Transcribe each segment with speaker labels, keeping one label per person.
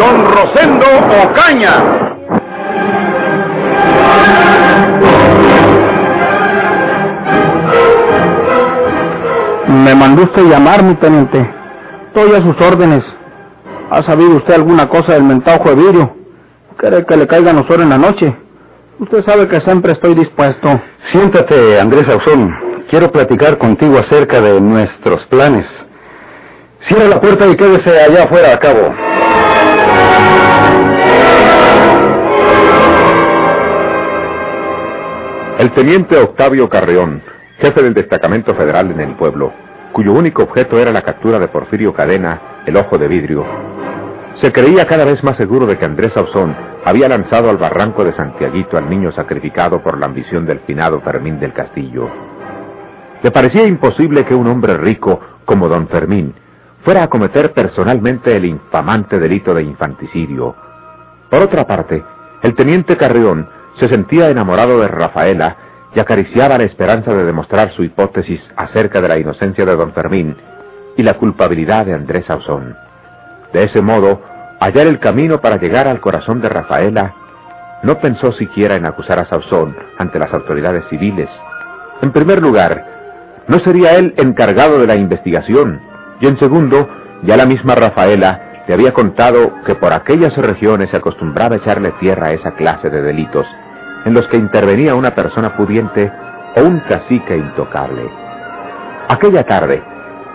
Speaker 1: don Rosendo Ocaña.
Speaker 2: Me mandó usted llamar, mi teniente. Estoy a sus órdenes. ¿Ha sabido usted alguna cosa del mentado de vidrio? ¿Quiere que le caiga nosotros en la noche? Usted sabe que siempre estoy dispuesto.
Speaker 3: Siéntate, Andrés Ausón. Quiero platicar contigo acerca de nuestros planes. Cierra la puerta y quédese allá afuera a cabo.
Speaker 4: El teniente Octavio Carreón, jefe del destacamento federal en el pueblo, cuyo único objeto era la captura de Porfirio Cadena, el ojo de vidrio, se creía cada vez más seguro de que Andrés Ausón había lanzado al barranco de Santiaguito al niño sacrificado por la ambición del finado Fermín del Castillo. Le parecía imposible que un hombre rico como don Fermín fuera a cometer personalmente el infamante delito de infanticidio. Por otra parte, el teniente Carrión se sentía enamorado de Rafaela y acariciaba la esperanza de demostrar su hipótesis acerca de la inocencia de don Fermín y la culpabilidad de Andrés Ausón. De ese modo, hallar el camino para llegar al corazón de Rafaela, no pensó siquiera en acusar a Sauzón ante las autoridades civiles. En primer lugar, no sería él encargado de la investigación, y en segundo, ya la misma Rafaela le había contado que por aquellas regiones se acostumbraba a echarle tierra a esa clase de delitos, en los que intervenía una persona pudiente o un cacique intocable. Aquella tarde,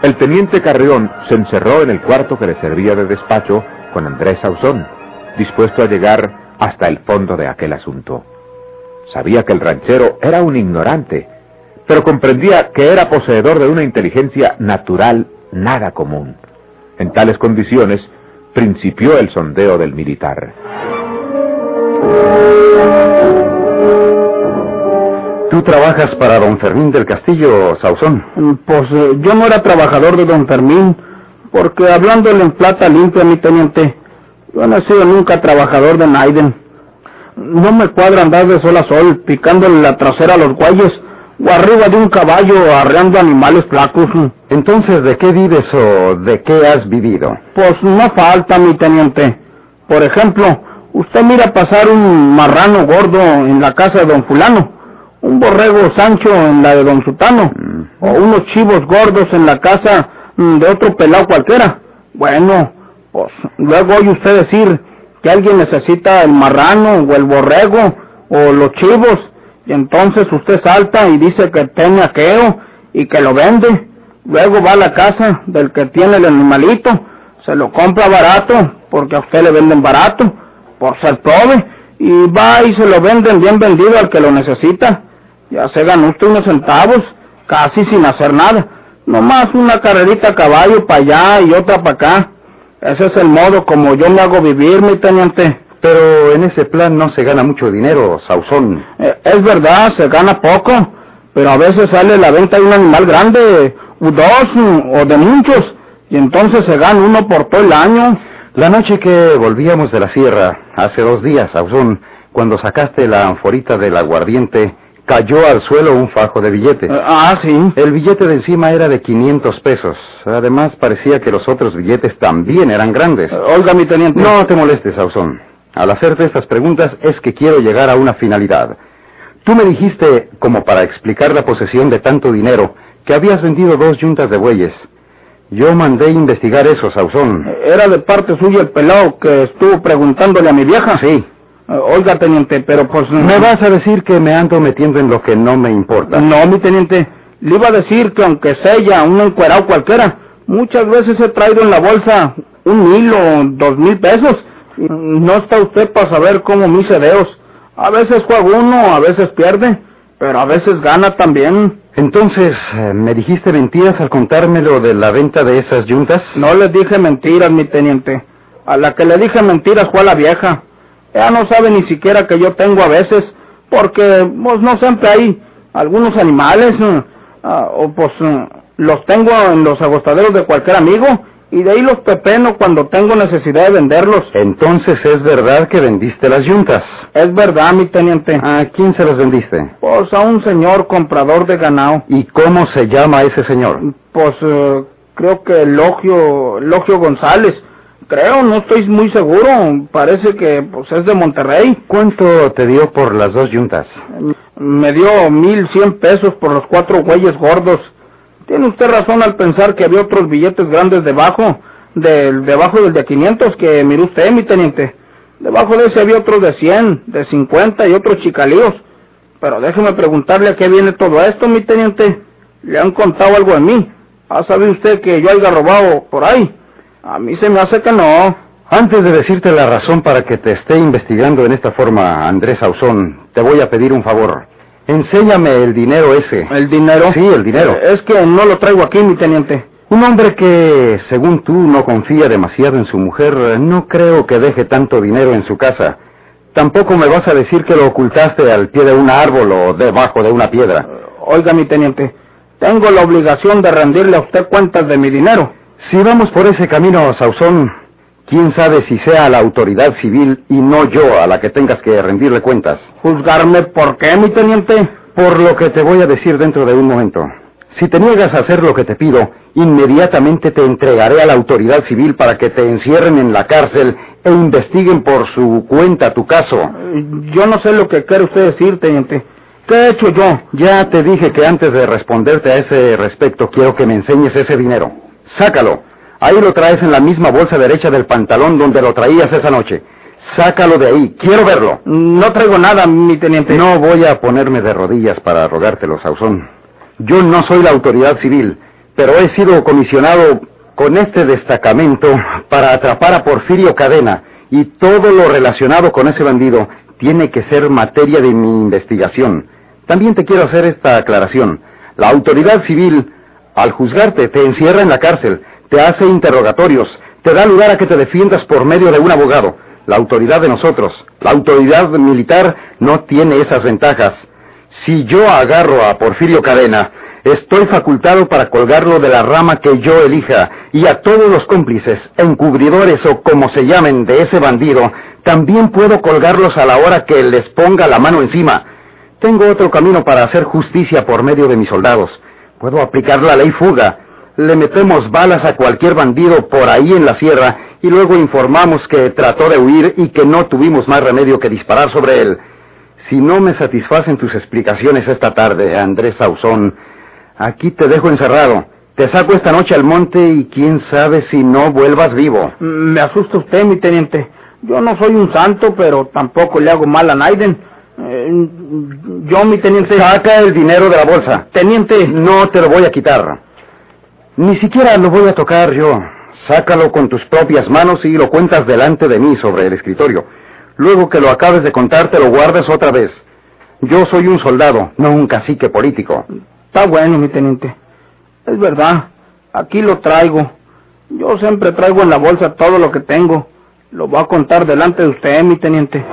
Speaker 4: el teniente Carrión se encerró en el cuarto que le servía de despacho con Andrés Sauzón, dispuesto a llegar hasta el fondo de aquel asunto. Sabía que el ranchero era un ignorante, pero comprendía que era poseedor de una inteligencia natural nada común. En tales condiciones, principió el sondeo del militar.
Speaker 3: ¿Tú trabajas para don Fermín del Castillo, Sauzón?
Speaker 2: Pues eh, yo no era trabajador de don Fermín, porque hablándole en plata limpia, mi teniente, yo no he sido nunca trabajador de Naiden. No me cuadra andar de sol a sol, picándole la trasera a los guayes, o arriba de un caballo arreando animales flacos.
Speaker 3: Entonces, ¿de qué vives o de qué has vivido?
Speaker 2: Pues no falta, mi teniente. Por ejemplo, usted mira pasar un marrano gordo en la casa de don fulano un borrego Sancho en la de Don Sutano, o unos chivos gordos en la casa mm, de otro pelado cualquiera. Bueno, pues luego oye usted decir que alguien necesita el marrano o el borrego o los chivos, y entonces usted salta y dice que tiene aqueo y que lo vende. Luego va a la casa del que tiene el animalito, se lo compra barato, porque a usted le venden barato, por ser pobre, y va y se lo venden bien vendido al que lo necesita. Ya se ganó usted unos centavos, casi sin hacer nada. Nomás una carrerita a caballo para allá y otra para acá. Ese es el modo como yo me hago vivir, mi teniente.
Speaker 3: Pero en ese plan no se gana mucho dinero, Sauzón.
Speaker 2: Eh, es verdad, se gana poco, pero a veces sale la venta de un animal grande, o dos, o de muchos, y entonces se gana uno por todo el año.
Speaker 3: La noche que volvíamos de la sierra, hace dos días, Sauzón, cuando sacaste la anforita del aguardiente, cayó al suelo un fajo de billetes.
Speaker 2: Ah, sí.
Speaker 3: El billete de encima era de 500 pesos. Además, parecía que los otros billetes también eran grandes.
Speaker 2: Oiga, mi teniente.
Speaker 3: No te molestes, Sauzón. Al hacerte estas preguntas es que quiero llegar a una finalidad. Tú me dijiste, como para explicar la posesión de tanto dinero, que habías vendido dos yuntas de bueyes. Yo mandé investigar eso, Sauzón.
Speaker 2: ¿Era de parte suya el pelado que estuvo preguntándole a mi vieja?
Speaker 3: Sí.
Speaker 2: Oiga, teniente, pero pues...
Speaker 3: ¿Me vas a decir que me ando metiendo en lo que no me importa?
Speaker 2: No, mi teniente. Le iba a decir que aunque sea un encuerado cualquiera, muchas veces he traído en la bolsa un mil o dos mil pesos. No está usted para saber cómo mis deos. A veces juega uno, a veces pierde, pero a veces gana también.
Speaker 3: Entonces, eh, ¿me dijiste mentiras al contármelo de la venta de esas yuntas?
Speaker 2: No les dije mentiras, mi teniente. A la que le dije mentiras fue a la vieja. Ella no sabe ni siquiera que yo tengo a veces, porque pues no siempre hay algunos animales, ah, o pues los tengo en los agostaderos de cualquier amigo, y de ahí los pepeno cuando tengo necesidad de venderlos.
Speaker 3: Entonces es verdad que vendiste las yuntas.
Speaker 2: Es verdad, mi teniente.
Speaker 3: ¿A quién se las vendiste?
Speaker 2: Pues a un señor comprador de ganado.
Speaker 3: ¿Y cómo se llama ese señor?
Speaker 2: Pues eh, creo que Logio, Logio González. Creo, no estoy muy seguro. Parece que pues es de Monterrey.
Speaker 3: ¿Cuánto te dio por las dos yuntas?
Speaker 2: Me dio mil cien pesos por los cuatro güeyes gordos. Tiene usted razón al pensar que había otros billetes grandes debajo, del, debajo del de 500 que miró usted, mi teniente. Debajo de ese había otros de 100, de 50 y otros chicalíos. Pero déjeme preguntarle a qué viene todo esto, mi teniente. ¿Le han contado algo de mí? ¿Ha sabido usted que yo haya robado por ahí? A mí se me hace que no.
Speaker 3: Antes de decirte la razón para que te esté investigando en esta forma, Andrés Ausón, te voy a pedir un favor. Enséñame el dinero ese.
Speaker 2: ¿El dinero?
Speaker 3: Sí, el dinero.
Speaker 2: Eh, Es que no lo traigo aquí, mi teniente.
Speaker 3: Un hombre que, según tú, no confía demasiado en su mujer, no creo que deje tanto dinero en su casa. Tampoco me vas a decir que lo ocultaste al pie de un árbol o debajo de una piedra.
Speaker 2: Oiga, mi teniente, tengo la obligación de rendirle a usted cuentas de mi dinero.
Speaker 3: Si vamos por ese camino, Sauzón, quién sabe si sea la autoridad civil y no yo a la que tengas que rendirle cuentas.
Speaker 2: ¿Juzgarme por qué, mi teniente?
Speaker 3: Por lo que te voy a decir dentro de un momento. Si te niegas a hacer lo que te pido, inmediatamente te entregaré a la autoridad civil para que te encierren en la cárcel e investiguen por su cuenta tu caso.
Speaker 2: Eh, Yo no sé lo que quiere usted decir, teniente. ¿Qué he hecho yo?
Speaker 3: Ya te dije que antes de responderte a ese respecto quiero que me enseñes ese dinero. Sácalo. Ahí lo traes en la misma bolsa derecha del pantalón donde lo traías esa noche. Sácalo de ahí. Quiero verlo.
Speaker 2: No traigo nada, mi teniente.
Speaker 3: No voy a ponerme de rodillas para rogártelo, Sauzón. Yo no soy la autoridad civil, pero he sido comisionado con este destacamento para atrapar a Porfirio Cadena y todo lo relacionado con ese bandido tiene que ser materia de mi investigación. También te quiero hacer esta aclaración. La autoridad civil, al juzgarte, te encierra en la cárcel, te hace interrogatorios, te da lugar a que te defiendas por medio de un abogado. La autoridad de nosotros, la autoridad militar, no tiene esas ventajas. Si yo agarro a Porfirio Cadena, estoy facultado para colgarlo de la rama que yo elija, y a todos los cómplices, encubridores o como se llamen de ese bandido, también puedo colgarlos a la hora que les ponga la mano encima. Tengo otro camino para hacer justicia por medio de mis soldados. Puedo aplicar la ley fuga. Le metemos balas a cualquier bandido por ahí en la sierra y luego informamos que trató de huir y que no tuvimos más remedio que disparar sobre él. Si no me satisfacen tus explicaciones esta tarde, Andrés Sauzón, aquí te dejo encerrado. Te saco esta noche al monte y quién sabe si no vuelvas vivo.
Speaker 2: Me asusta usted, mi teniente. Yo no soy un santo, pero tampoco le hago mal a Naiden. Eh, yo, mi teniente...
Speaker 3: Saca el dinero de la bolsa.
Speaker 2: Teniente...
Speaker 3: No te lo voy a quitar. Ni siquiera lo voy a tocar yo. Sácalo con tus propias manos y lo cuentas delante de mí sobre el escritorio. Luego que lo acabes de contar, te lo guardes otra vez. Yo soy un soldado, no un cacique político.
Speaker 2: Está bueno, mi teniente. Es verdad. Aquí lo traigo. Yo siempre traigo en la bolsa todo lo que tengo. Lo voy a contar delante de usted, mi teniente.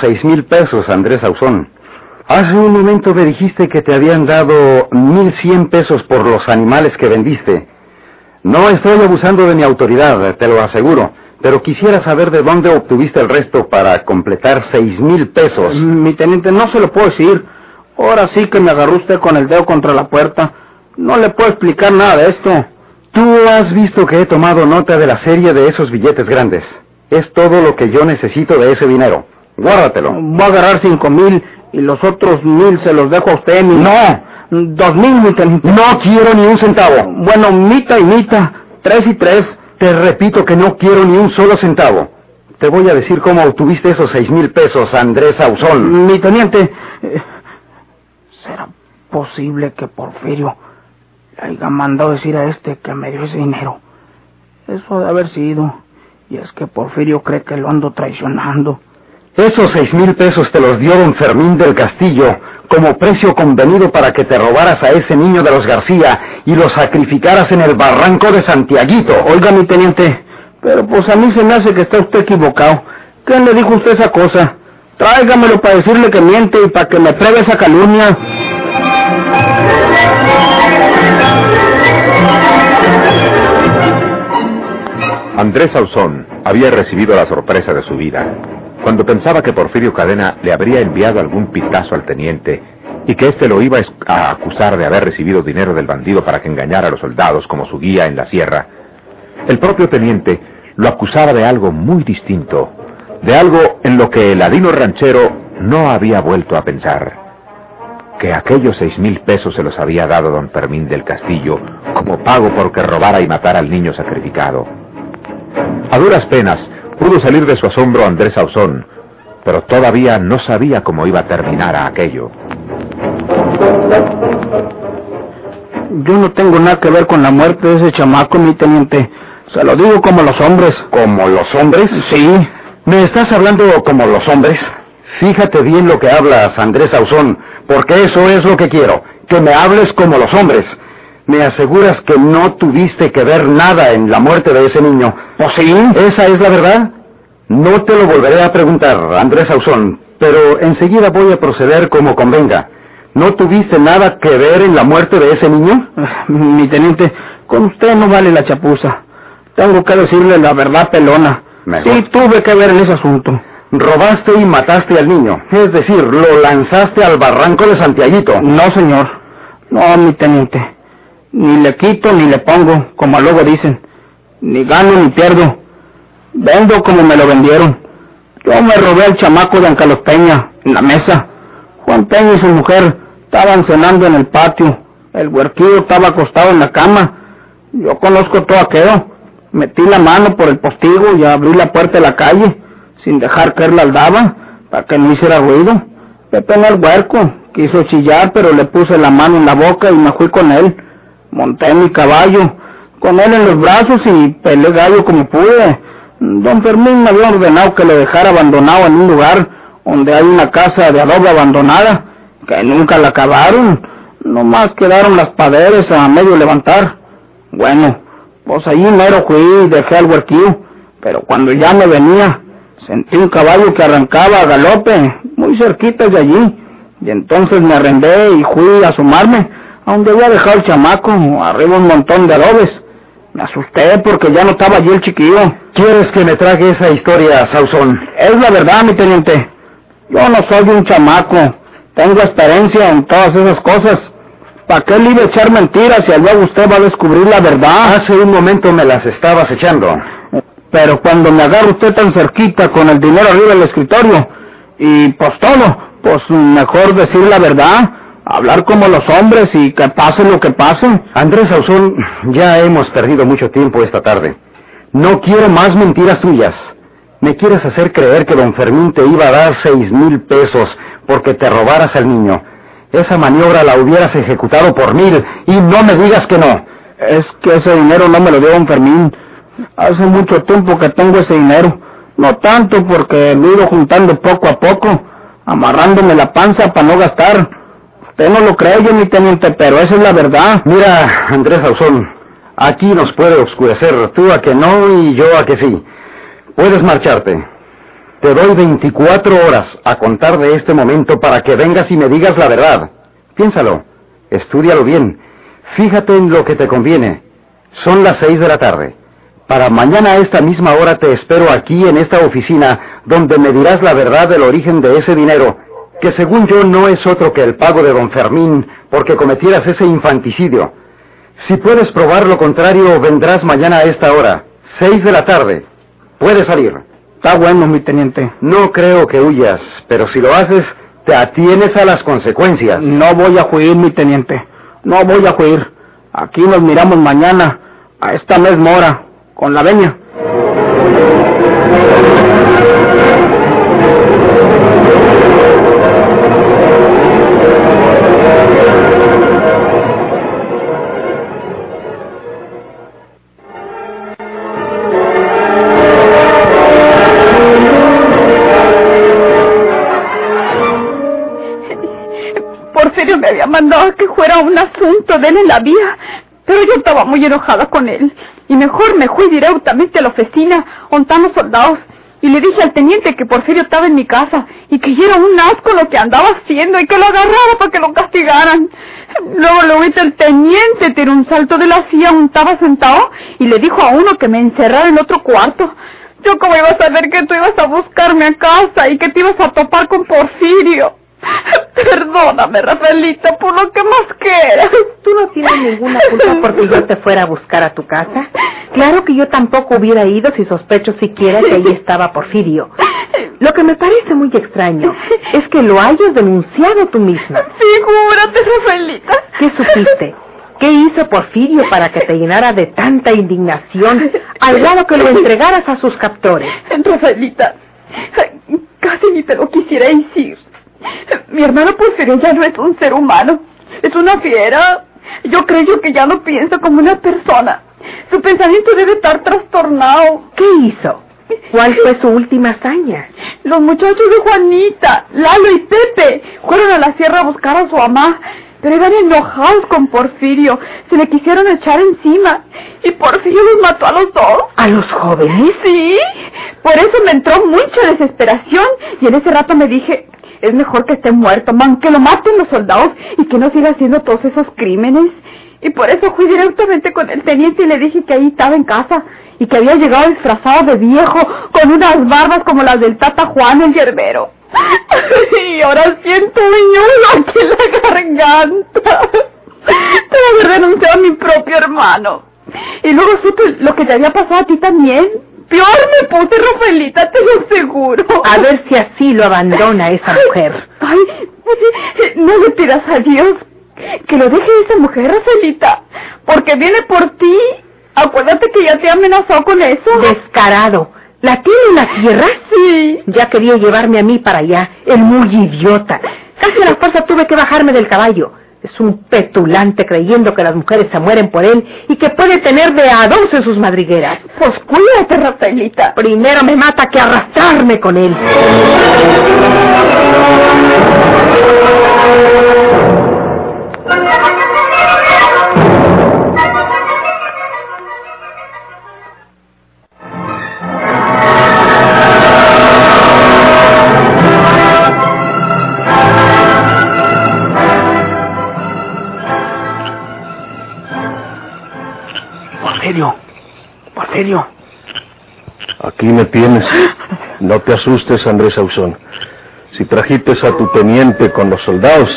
Speaker 3: Seis mil pesos, Andrés Ausón. Hace un momento me dijiste que te habían dado mil cien pesos por los animales que vendiste. No estoy abusando de mi autoridad, te lo aseguro, pero quisiera saber de dónde obtuviste el resto para completar seis mil pesos.
Speaker 2: Mi teniente, no se lo puedo decir. Ahora sí que me agarró usted con el dedo contra la puerta. No le puedo explicar nada de esto.
Speaker 3: Tú has visto que he tomado nota de la serie de esos billetes grandes. Es todo lo que yo necesito de ese dinero. Guárdatelo.
Speaker 2: Voy a agarrar cinco mil y los otros mil se los dejo a usted, mi...
Speaker 3: No.
Speaker 2: Dos mil, mi.
Speaker 3: No quiero ni un centavo.
Speaker 2: Bueno, mitad y mitad. Tres y tres.
Speaker 3: Te repito que no quiero ni un solo centavo. Te voy a decir cómo obtuviste esos seis mil pesos, Andrés Ausón.
Speaker 2: Mi teniente, eh, ¿será posible que Porfirio le haya mandado decir a este que me dio ese dinero. Eso de haber sido. Y es que Porfirio cree que lo ando traicionando.
Speaker 3: Esos seis mil pesos te los dio don Fermín del Castillo como precio convenido para que te robaras a ese niño de los García y lo sacrificaras en el barranco de Santiaguito.
Speaker 2: Oiga, mi teniente, pero pues a mí se me hace que está usted equivocado. ¿Quién le dijo usted esa cosa? Tráigamelo para decirle que miente y para que me pruebe esa calumnia.
Speaker 4: Andrés Ausón había recibido la sorpresa de su vida cuando pensaba que Porfirio Cadena le habría enviado algún pitazo al teniente y que éste lo iba a acusar de haber recibido dinero del bandido para que engañara a los soldados como su guía en la sierra, el propio teniente lo acusaba de algo muy distinto, de algo en lo que el ladino ranchero no había vuelto a pensar, que aquellos seis mil pesos se los había dado don Fermín del Castillo como pago porque robara y matara al niño sacrificado. A duras penas pudo salir de su asombro Andrés Ausón, pero todavía no sabía cómo iba a terminar a aquello.
Speaker 2: Yo no tengo nada que ver con la muerte de ese chamaco, mi teniente. Se lo digo como los hombres.
Speaker 3: ¿Como los hombres?
Speaker 2: Sí.
Speaker 3: ¿Me estás hablando como los hombres? Fíjate bien lo que hablas, Andrés Ausón, porque eso es lo que quiero, que me hables como los hombres. Me aseguras que no tuviste que ver nada en la muerte de ese niño.
Speaker 2: ¿O sí?
Speaker 3: ¿Esa es la verdad? No te lo volveré a preguntar, Andrés Ausón, pero enseguida voy a proceder como convenga. ¿No tuviste nada que ver en la muerte de ese niño?
Speaker 2: Mi teniente, con usted no vale la chapuza. Tengo que decirle la verdad pelona.
Speaker 3: Mejor.
Speaker 2: Sí, tuve que ver en ese asunto.
Speaker 3: Robaste y mataste al niño. Es decir, lo lanzaste al barranco de Santiaguito.
Speaker 2: No, señor. No, mi teniente. Ni le quito ni le pongo, como luego dicen. Ni gano ni pierdo. Vendo como me lo vendieron. Yo me robé al chamaco de Ancalos Peña, en la mesa. Juan Peña y su mujer estaban cenando en el patio. El huerquillo estaba acostado en la cama. Yo conozco todo aquello. Metí la mano por el postigo y abrí la puerta de la calle, sin dejar él la aldaba, para que no hiciera ruido. Pepe en el huerco, quiso chillar, pero le puse la mano en la boca y me fui con él. Monté mi caballo, con él en los brazos y peleé gallo como pude. Don Fermín me había ordenado que le dejara abandonado en un lugar donde hay una casa de adobe abandonada, que nunca la acabaron. Nomás quedaron las paredes a medio levantar. Bueno, pues allí mero fui y dejé al huerquillo, pero cuando ya me venía, sentí un caballo que arrancaba a galope, muy cerquita de allí, y entonces me arrendé y fui a asomarme a donde había dejado el chamaco, arriba un montón de adobes. Me asusté porque ya no estaba allí el chiquillo.
Speaker 3: ¿Quieres que me trague esa historia, Sausón?
Speaker 2: Es la verdad, mi teniente. Yo no soy un chamaco. Tengo experiencia en todas esas cosas. ¿Para qué le iba a echar mentiras si luego usted va a descubrir la verdad?
Speaker 3: Hace un momento me las estabas echando.
Speaker 2: Pero cuando me agarra usted tan cerquita con el dinero arriba del escritorio y pues todo, pues mejor decir la verdad, hablar como los hombres y que pase lo que pase.
Speaker 3: Andrés Ausón, ya hemos perdido mucho tiempo esta tarde. No quiero más mentiras tuyas. Me quieres hacer creer que don Fermín te iba a dar seis mil pesos porque te robaras al niño. Esa maniobra la hubieras ejecutado por mil y no me digas que no.
Speaker 2: Es que ese dinero no me lo dio don Fermín. Hace mucho tiempo que tengo ese dinero. No tanto porque lo he ido juntando poco a poco, amarrándome la panza para no gastar. No lo cree yo, mi teniente, pero esa es la verdad.
Speaker 3: Mira, Andrés Ausón, aquí nos puede oscurecer tú a que no y yo a que sí. Puedes marcharte. Te doy 24 horas a contar de este momento para que vengas y me digas la verdad. Piénsalo, estúdialo bien, fíjate en lo que te conviene. Son las seis de la tarde. Para mañana a esta misma hora te espero aquí en esta oficina donde me dirás la verdad del origen de ese dinero, que según yo no es otro que el pago de don Fermín porque cometieras ese infanticidio. Si puedes probar lo contrario, vendrás mañana a esta hora, seis de la tarde. Puedes salir.
Speaker 2: Está bueno, mi teniente.
Speaker 3: No creo que huyas, pero si lo haces, te atienes a las consecuencias.
Speaker 2: No voy a huir, mi teniente. No voy a huir. Aquí nos miramos mañana, a esta misma hora, con la veña.
Speaker 5: Me había mandado que fuera un asunto de él en la vía, pero yo estaba muy enojada con él. Y mejor me fui directamente a la oficina, los soldados, y le dije al teniente que Porfirio estaba en mi casa y que era un asco lo que andaba haciendo y que lo agarraba para que lo castigaran. Luego lo vi el teniente tiró un salto de la silla donde estaba sentado y le dijo a uno que me encerrara en otro cuarto. Yo cómo iba a saber que tú ibas a buscarme a casa y que te ibas a topar con Porfirio. Perdóname, Rafaelita, por lo que más quieras.
Speaker 6: Tú no tienes ninguna culpa porque yo te fuera a buscar a tu casa. Claro que yo tampoco hubiera ido si sospecho siquiera que ahí estaba Porfirio. Lo que me parece muy extraño es que lo hayas denunciado tú misma.
Speaker 5: Figúrate, Rafaelita.
Speaker 6: ¿Qué supiste? ¿Qué hizo Porfirio para que te llenara de tanta indignación al grado que lo entregaras a sus captores?
Speaker 5: Rafaelita, casi ni te lo quisiera decir. Mi hermano Porfirio ya no es un ser humano, es una fiera. Yo creo que ya no piensa como una persona. Su pensamiento debe estar trastornado.
Speaker 6: ¿Qué hizo? ¿Cuál fue su última hazaña?
Speaker 5: Los muchachos de Juanita, Lalo y Pepe fueron a la sierra a buscar a su mamá, pero iban enojados con Porfirio. Se le quisieron echar encima y Porfirio los mató a los dos.
Speaker 6: ¿A los jóvenes?
Speaker 5: Sí. Por eso me entró mucha desesperación y en ese rato me dije, es mejor que esté muerto, man, que lo maten los soldados y que no siga haciendo todos esos crímenes. Y por eso fui directamente con el teniente y le dije que ahí estaba en casa y que había llegado disfrazado de viejo con unas barbas como las del Tata Juan el yerbero. y ahora siento un aquí en la garganta. Te haber denunciado a mi propio hermano. Y luego supe lo que te había pasado a ti también. Peor me puse, Rafaelita, te lo aseguro.
Speaker 6: A ver si así lo abandona esa mujer.
Speaker 5: Ay, no le pidas a Dios que lo deje esa mujer, Rafaelita, porque viene por ti. Acuérdate que ya te amenazó con eso.
Speaker 6: Descarado. ¿La tiene en la tierra?
Speaker 5: Sí.
Speaker 6: Ya quería llevarme a mí para allá, el muy idiota. Casi a la fuerza tuve que bajarme del caballo. Es un petulante creyendo que las mujeres se mueren por él y que puede tener de a dos en sus madrigueras.
Speaker 5: Pues cuídate, Rafaelita.
Speaker 6: Primero me mata que arrastrarme con él.
Speaker 7: Aquí me tienes. No te asustes, Andrés Ausón. Si trajiste a tu teniente con los soldados,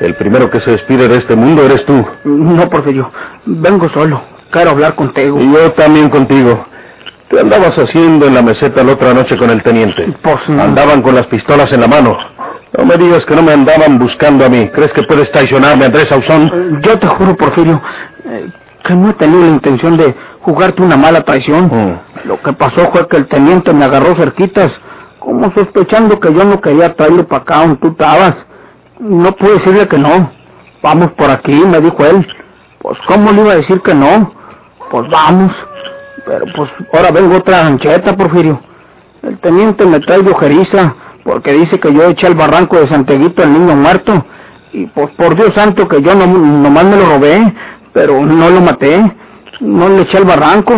Speaker 7: el primero que se despide de este mundo eres tú.
Speaker 2: No, Porfirio, vengo solo. Quiero hablar contigo.
Speaker 7: Y yo también contigo. ¿Qué andabas haciendo en la meseta la otra noche con el teniente?
Speaker 2: Pues no.
Speaker 7: Andaban con las pistolas en la mano. No me digas que no me andaban buscando a mí. ¿Crees que puedes traicionarme, Andrés Ausón?
Speaker 2: Yo te juro, Porfirio, eh, que no he tenido la intención de jugarte una mala traición.
Speaker 7: Mm.
Speaker 2: Lo que pasó fue que el teniente me agarró cerquitas, como sospechando que yo no quería traerlo para acá donde tú estabas. No pude decirle que no. Vamos por aquí, me dijo él. Pues, ¿cómo le iba a decir que no? Pues vamos. Pero, pues, ahora vengo otra ancheta, Porfirio. El teniente me trae de ojeriza, porque dice que yo eché al barranco de Santeguito al niño muerto. Y, pues, por Dios santo que yo no, nomás me lo robé, pero no lo maté. No le eché al barranco.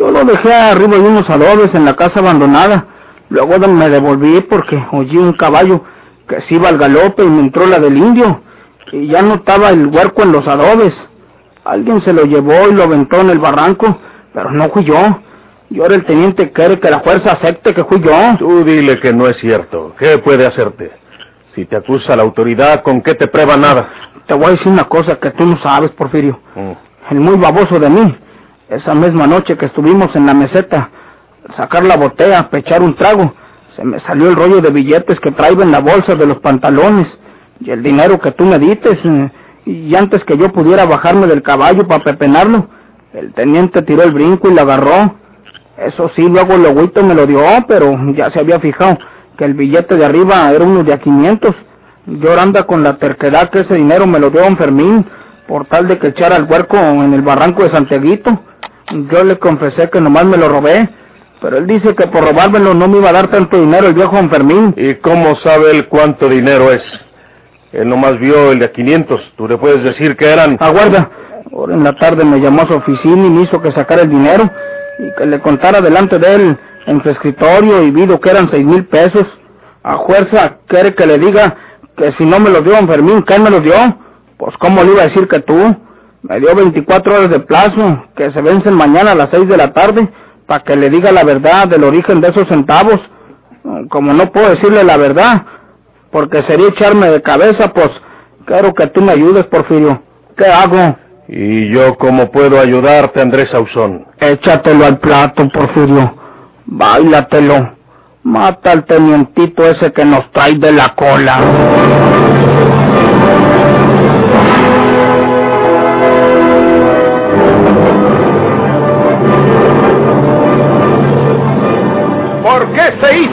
Speaker 2: Yo lo dejé arriba de unos adobes en la casa abandonada. Luego me devolví porque oí un caballo que se iba al galope y me entró la del indio. Y ya no estaba el huerco en los adobes. Alguien se lo llevó y lo aventó en el barranco, pero no fui yo. Y ahora el teniente quiere que la fuerza acepte que fui yo.
Speaker 7: Tú dile que no es cierto. ¿Qué puede hacerte? Si te acusa la autoridad, ¿con qué te prueba nada?
Speaker 2: Te voy a decir una cosa que tú no sabes, Porfirio.
Speaker 7: Mm.
Speaker 2: El muy baboso de mí. Esa misma noche que estuvimos en la meseta, sacar la botella, pechar un trago, se me salió el rollo de billetes que traigo en la bolsa de los pantalones y el dinero que tú me dites. eh, Y antes que yo pudiera bajarme del caballo para pepenarlo, el teniente tiró el brinco y lo agarró. Eso sí, luego el logüito me lo dio, pero ya se había fijado que el billete de arriba era uno de a 500. Yo anda con la terquedad que ese dinero me lo dio don Fermín, por tal de que echara al huerco en el barranco de Santeguito. Yo le confesé que nomás me lo robé, pero él dice que por robármelo no me iba a dar tanto dinero el viejo don Fermín.
Speaker 7: ¿Y cómo sabe él cuánto dinero es? Él nomás vio el de 500. Tú le puedes decir que eran...
Speaker 2: Aguarda. Ahora en la tarde me llamó a su oficina y me hizo que sacara el dinero y que le contara delante de él en su escritorio y vido que eran seis mil pesos. A fuerza quiere que le diga que si no me los dio don Fermín, ¿quién me los dio? Pues cómo le iba a decir que tú. Me dio 24 horas de plazo, que se vencen mañana a las 6 de la tarde, para que le diga la verdad del origen de esos centavos. Como no puedo decirle la verdad, porque sería echarme de cabeza, pues quiero que tú me ayudes, Porfirio. ¿Qué hago?
Speaker 7: ¿Y yo cómo puedo ayudarte, Andrés Ausón?
Speaker 2: Échatelo al plato, Porfirio. Báilatelo. Mata al tenientito ese que nos trae de la cola.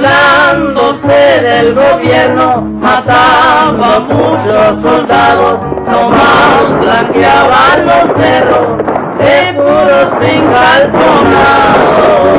Speaker 8: burlándose del gobierno, mataba a muchos soldados, nomás blanqueaban los cerros de puros encalzonados.